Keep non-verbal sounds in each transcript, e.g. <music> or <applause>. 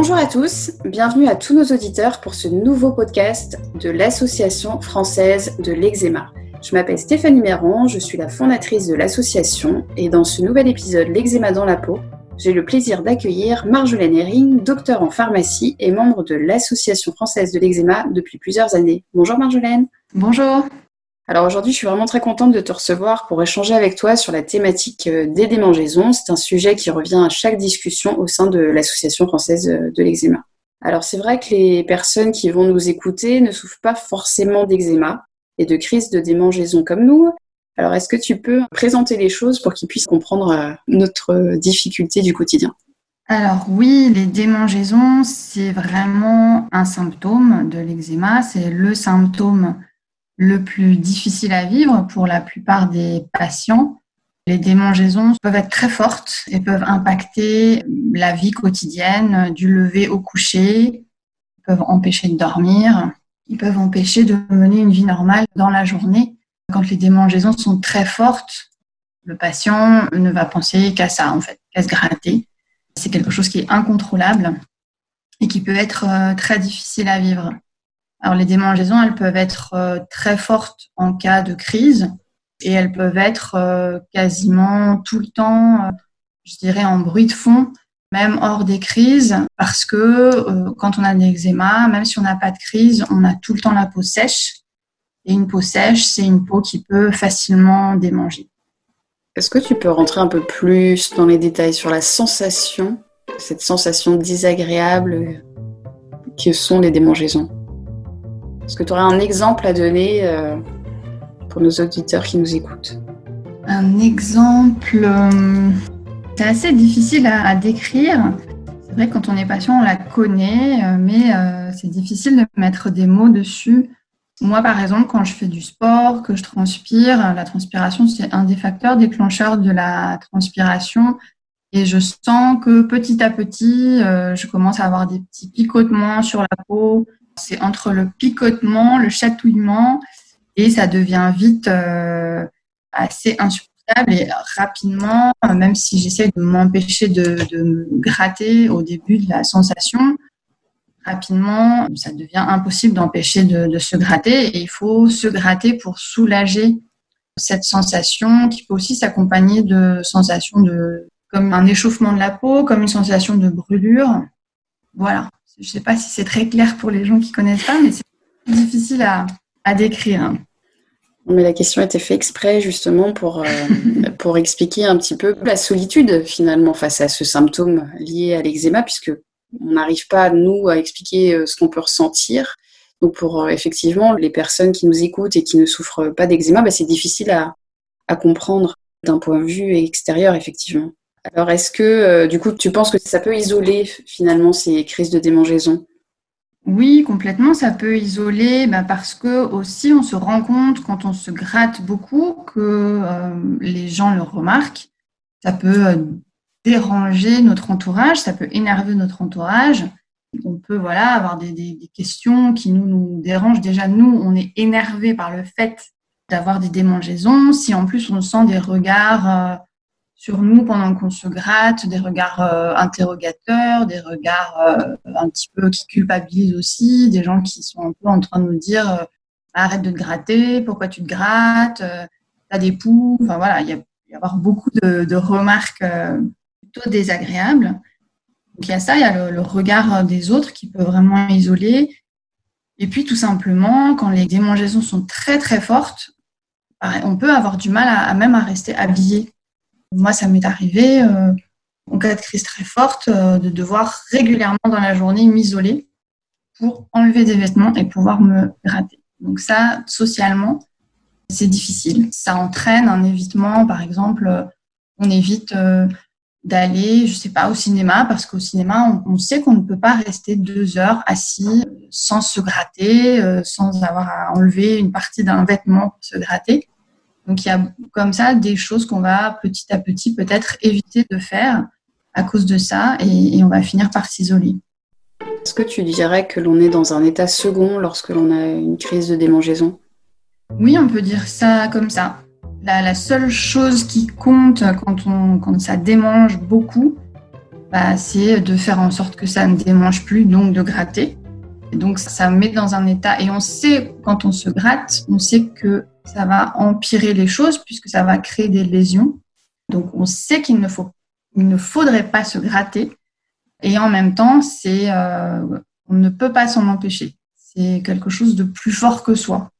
Bonjour à tous, bienvenue à tous nos auditeurs pour ce nouveau podcast de l'Association française de l'eczéma. Je m'appelle Stéphanie Méron, je suis la fondatrice de l'association et dans ce nouvel épisode L'eczéma dans la peau, j'ai le plaisir d'accueillir Marjolaine Herring, docteur en pharmacie et membre de l'Association française de l'eczéma depuis plusieurs années. Bonjour Marjolaine. Bonjour. Alors aujourd'hui, je suis vraiment très contente de te recevoir pour échanger avec toi sur la thématique euh, des démangeaisons. C'est un sujet qui revient à chaque discussion au sein de l'Association française euh, de l'eczéma. Alors c'est vrai que les personnes qui vont nous écouter ne souffrent pas forcément d'eczéma et de crise de démangeaison comme nous. Alors est-ce que tu peux présenter les choses pour qu'ils puissent comprendre euh, notre difficulté du quotidien? Alors oui, les démangeaisons, c'est vraiment un symptôme de l'eczéma. C'est le symptôme le plus difficile à vivre pour la plupart des patients. Les démangeaisons peuvent être très fortes et peuvent impacter la vie quotidienne, du lever au coucher, peuvent empêcher de dormir, ils peuvent empêcher de mener une vie normale dans la journée. Quand les démangeaisons sont très fortes, le patient ne va penser qu'à ça, en fait, qu'à se gratter. C'est quelque chose qui est incontrôlable et qui peut être euh, très difficile à vivre. Alors les démangeaisons, elles peuvent être euh, très fortes en cas de crise et elles peuvent être euh, quasiment tout le temps, euh, je dirais, en bruit de fond, même hors des crises, parce que quand on a de l'eczéma, même si on n'a pas de crise, on a tout le temps la peau sèche. Et une peau sèche, c'est une peau qui peut facilement démanger. Est-ce que tu peux rentrer un peu plus dans les détails sur la sensation, cette sensation désagréable que sont les démangeaisons? Est-ce que tu aurais un exemple à donner euh, pour nos auditeurs qui nous écoutent? Un exemple, euh, c'est assez difficile à, décrire. C'est vrai que quand on est patient, on la connaît, euh, mais c'est difficile de mettre des mots dessus. Moi, par exemple, quand je fais du sport, que je transpire, la transpiration, c'est un des facteurs déclencheurs de la transpiration. Et je sens que petit à petit, je commence à avoir des petits picotements sur la peau, c'est entre le picotement, le chatouillement, et ça devient vite euh, assez insupportable et rapidement, même si j'essaie de m'empêcher de, me gratter au début de la sensation, rapidement, ça devient impossible d'empêcher de, se gratter et il faut se gratter pour soulager cette sensation qui peut aussi s'accompagner de sensations de comme un échauffement de la peau, comme une sensation de brûlure. Voilà. Je ne sais pas si c'est très clair pour les gens qui ne connaissent pas, mais c'est difficile à, décrire. Mais la question était faite exprès justement pour, euh, <laughs> pour expliquer un petit peu la solitude finalement face à ce symptôme lié à l'eczéma, puisque on n'arrive pas, nous, à expliquer euh, ce qu'on peut ressentir. Donc pour euh, effectivement les personnes qui nous écoutent et qui ne souffrent pas d'eczéma, bah, c'est difficile à, à comprendre d'un point de vue extérieur, effectivement. Alors, est-ce que, euh, du coup, tu penses que ça peut isoler finalement ces crises de démangeaison? Oui, complètement, ça peut isoler bah, parce que aussi on se rend compte quand on se gratte beaucoup que euh, les gens le remarquent. Ça peut euh, déranger notre entourage, ça peut énerver notre entourage. On peut voilà avoir des, questions qui nous, nous dérangent. Déjà, nous, on est énervé par le fait d'avoir des démangeaisons. Si en plus on sent des regards sur nous pendant qu'on se gratte, des regards euh, interrogateurs, des regards euh, un petit peu qui culpabilisent aussi, des gens qui sont un peu en train de nous dire euh, arrête de te gratter, pourquoi tu te grattes, t'as des poux, enfin voilà, il y a, avoir beaucoup de, remarques plutôt désagréables. Donc il y a ça, il y a le, regard des autres qui peut vraiment isoler. Et puis tout simplement, quand les démangeaisons sont très très fortes, on peut avoir du mal à même à rester habillé moi, ça m'est arrivé, euh, en cas de crise très forte, euh, de devoir régulièrement dans la journée m'isoler pour enlever des vêtements et pouvoir me gratter. Donc ça, socialement, c'est difficile. Ça entraîne un évitement, par exemple, euh, on évite d'aller, je sais pas, au cinéma, parce qu'au cinéma, on, sait qu'on ne peut pas rester deux heures assis sans se gratter, sans avoir à enlever une partie d'un vêtement pour se gratter. Donc il y a comme ça des choses qu'on va petit à petit peut-être éviter de faire à cause de ça et, on va finir par s'isoler. Est-ce que tu dirais que l'on est dans un état second lorsque l'on a une crise de démangeaison? Oui, on peut dire ça comme ça. La, seule chose qui compte quand, on, quand ça démange beaucoup, bah, c'est de faire en sorte que ça ne démange plus, donc de gratter. Et donc ça met dans un état, et on sait quand on se gratte, on sait que ça va empirer les choses puisque ça va créer des lésions. Donc on sait qu'il ne, faudrait pas se gratter, et en même temps, euh, on ne peut pas s'en empêcher. C'est quelque chose de plus fort que soi.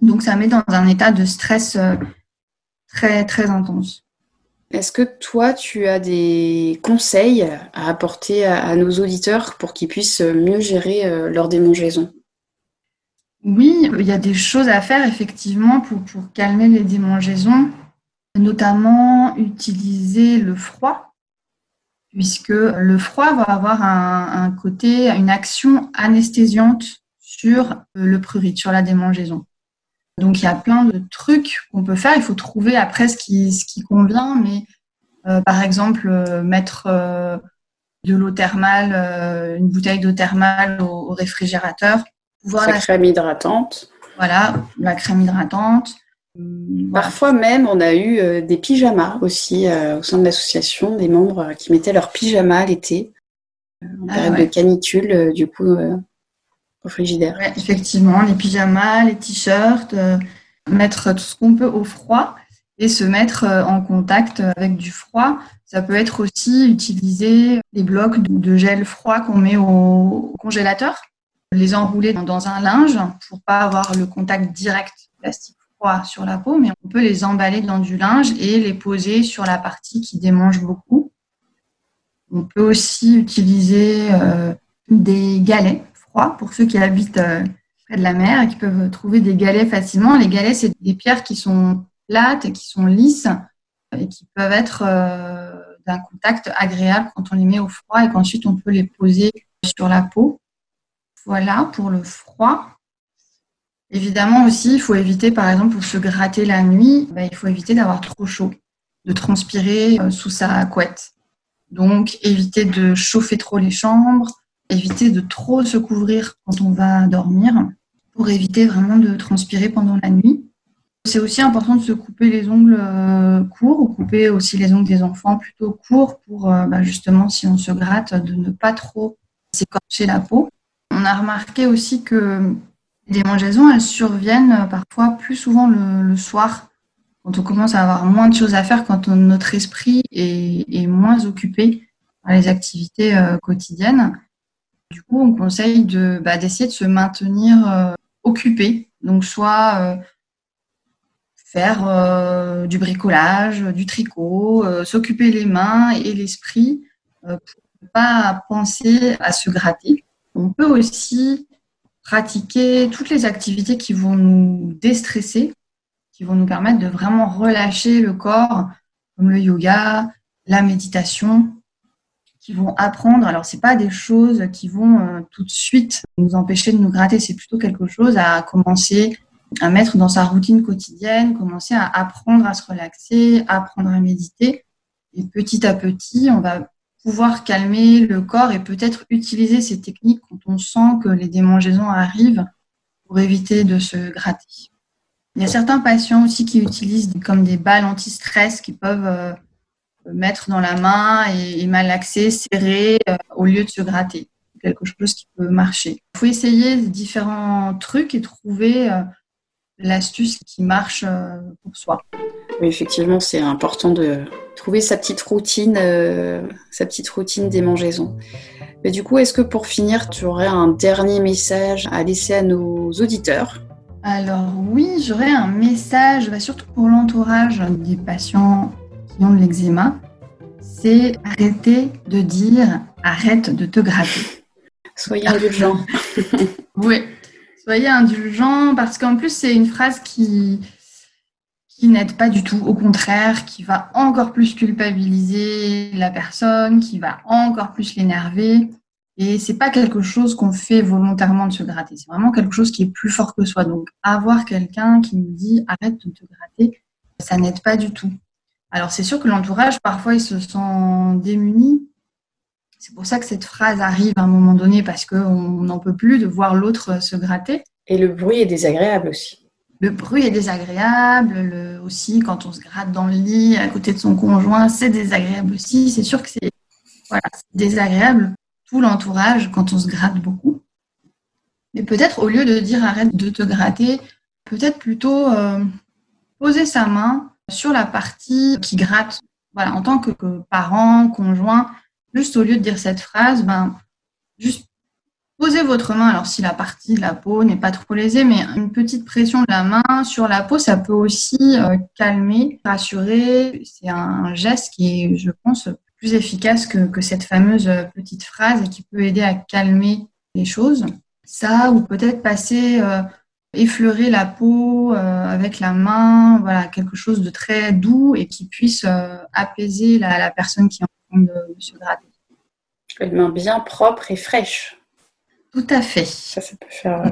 Donc ça met dans un état de stress euh, très très intense. Est-ce que toi, tu as des conseils à apporter à, nos auditeurs pour qu'ils puissent mieux gérer euh, leur démangeaison? Oui, il y a des choses à faire effectivement pour, calmer les démangeaisons, notamment utiliser le froid, puisque le froid va avoir un, côté, une action anesthésiante sur le prurit, sur la démangeaison. Donc il y a plein de trucs qu'on peut faire. Il faut trouver après ce qui, ce qui convient, mais euh, par exemple euh, mettre euh, de l'eau thermale, une bouteille d'eau thermale au, réfrigérateur. Voir la crème hydratante. Voilà, la crème hydratante. Parfois même, on a eu des pyjamas aussi au sein de l'association, des membres qui mettaient leur pyjama l'été, en ah période de canicule, du coup, frigidaire. effectivement, les pyjamas, les t-shirts, euh, mettre tout ce qu'on peut au froid et se mettre euh, en contact avec du froid. Ça peut être aussi utiliser des blocs de gel froid qu'on met au congélateur, les enrouler dans un linge pour pas avoir le contact direct plastique froid sur la peau, mais on peut les emballer dans du linge et les poser sur la partie qui démange beaucoup. On peut aussi utiliser euh, des galets pour ceux qui habitent euh, près de la mer et qui peuvent trouver des galets facilement. Les galets, c'est des pierres qui sont plates qui sont lisses et qui peuvent être euh, d'un contact agréable quand on les met au froid et qu'ensuite on peut les poser sur la peau. Voilà pour le froid. Évidemment aussi, il faut éviter, par exemple, pour se gratter la nuit, ben, il faut éviter d'avoir trop chaud, de transpirer euh, sous sa couette. Donc, éviter de chauffer trop les chambres, éviter de trop se couvrir quand on va dormir pour éviter vraiment de transpirer pendant la nuit. C'est aussi important de se couper les ongles euh, courts ou couper aussi les ongles des enfants plutôt courts pour euh, bah, justement, si on se gratte, de ne pas trop s'écorcher la peau. A remarqué aussi que les démangeaisons, elles surviennent parfois plus souvent le, soir, quand on commence à avoir moins de choses à faire, quand notre esprit est, moins occupé par les activités euh, quotidiennes. Du coup, on conseille bah, d'essayer de se maintenir euh, occupé. Donc, soit euh, faire euh, du bricolage, du tricot, s'occuper les mains et l'esprit pour ne pas penser à se gratter. On peut aussi pratiquer toutes les activités qui vont nous déstresser, qui vont nous permettre de vraiment relâcher le corps, comme le yoga, la méditation, qui vont apprendre. Alors, c'est pas des choses qui vont euh, tout de suite nous empêcher de nous gratter. C'est plutôt quelque chose à commencer à mettre dans sa routine quotidienne, commencer à apprendre à se relaxer, apprendre à méditer. Et petit à petit, on va pouvoir calmer le corps et peut-être utiliser ces techniques quand on sent que les démangeaisons arrivent pour éviter de se gratter. Il y a certains patients aussi qui utilisent comme des balles anti-stress qui peuvent euh, mettre dans la main et, malaxer, serrer euh, au lieu de se gratter. Quelque chose qui peut marcher. Il faut essayer différents trucs et trouver euh, l'astuce qui marche euh, pour soi. Effectivement, c'est important de trouver sa petite routine, sa petite routine démangeaison. Mais du coup, est-ce que pour finir, tu aurais un dernier message à laisser à nos auditeurs? Alors oui, j'aurais un message, bah, surtout pour l'entourage des patients de l'eczéma, c'est arrêter de dire arrête de te gratter. <laughs> Soyez indulgent. <laughs> oui, soyez indulgent parce qu'en plus c'est une phrase qui qui n'aide pas du tout, au contraire, qui va encore plus culpabiliser la personne, qui va encore plus l'énerver. Et c'est pas quelque chose qu'on fait volontairement de se gratter. C'est vraiment quelque chose qui est plus fort que soi. Donc, avoir quelqu'un qui nous dit arrête de te gratter, ça n'aide pas du tout. Alors c'est sûr que l'entourage, parfois, il se sent démuni. C'est pour ça que cette phrase arrive à un moment donné, parce qu'on n'en peut plus de voir l'autre se gratter. Et le bruit est désagréable aussi. Le bruit est désagréable, aussi quand on se gratte dans le lit à côté de son conjoint, c'est désagréable aussi. C'est sûr que c'est voilà, désagréable tout l'entourage quand on se gratte beaucoup. Mais peut-être au lieu de dire arrête de te gratter, peut-être plutôt euh, poser sa main sur la partie qui gratte. Voilà, en tant que, que, parent, conjoint, juste au lieu de dire cette phrase, ben, juste Posez votre main, alors si la partie de la peau n'est pas trop lésée, mais une petite pression de la main sur la peau, ça peut aussi euh, calmer, rassurer. C'est un geste qui est, je pense, plus efficace que, cette fameuse petite phrase et qui peut aider à calmer les choses. Ça, ou peut-être passer, euh, effleurer la peau euh, avec la main, voilà, quelque chose de très doux et qui puisse apaiser la, personne qui est en train de, de se gratter. Une main bien propre et fraîche. Tout à fait. Ça, ça peut faire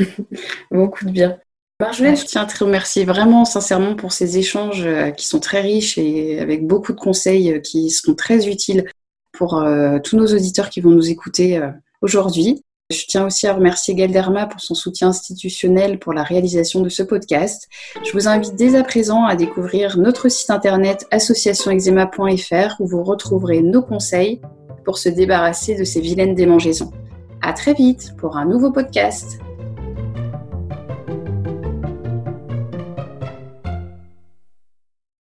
euh, <laughs> beaucoup de bien. Marjolaine, je tiens à te remercier vraiment sincèrement pour ces échanges euh, qui sont très riches et avec beaucoup de conseils euh, qui seront très utiles pour tous nos auditeurs qui vont nous écouter aujourd'hui. Je tiens aussi à remercier Galderma pour son soutien institutionnel pour la réalisation de ce podcast. Je vous invite dès à présent à découvrir notre site internet associationexema.fr où vous retrouverez nos conseils pour se débarrasser de ces vilaines démangeaisons. À très vite pour un nouveau podcast.